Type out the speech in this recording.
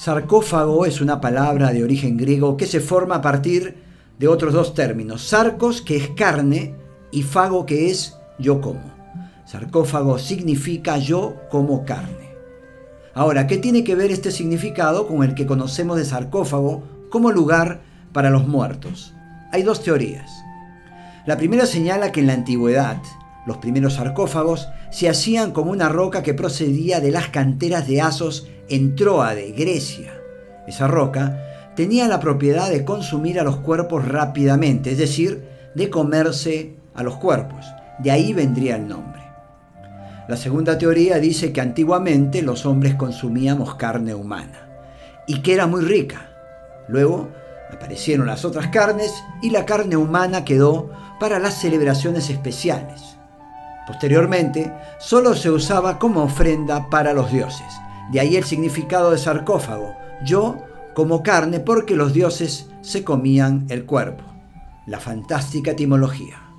Sarcófago es una palabra de origen griego que se forma a partir de otros dos términos, sarcos que es carne y fago que es yo como. Sarcófago significa yo como carne. Ahora, ¿qué tiene que ver este significado con el que conocemos de sarcófago como lugar para los muertos? Hay dos teorías. La primera señala que en la antigüedad los primeros sarcófagos se hacían como una roca que procedía de las canteras de Asos en Troade, Grecia. Esa roca tenía la propiedad de consumir a los cuerpos rápidamente, es decir, de comerse a los cuerpos. De ahí vendría el nombre. La segunda teoría dice que antiguamente los hombres consumíamos carne humana y que era muy rica. Luego aparecieron las otras carnes y la carne humana quedó para las celebraciones especiales. Posteriormente, solo se usaba como ofrenda para los dioses. De ahí el significado de sarcófago, yo como carne porque los dioses se comían el cuerpo. La fantástica etimología.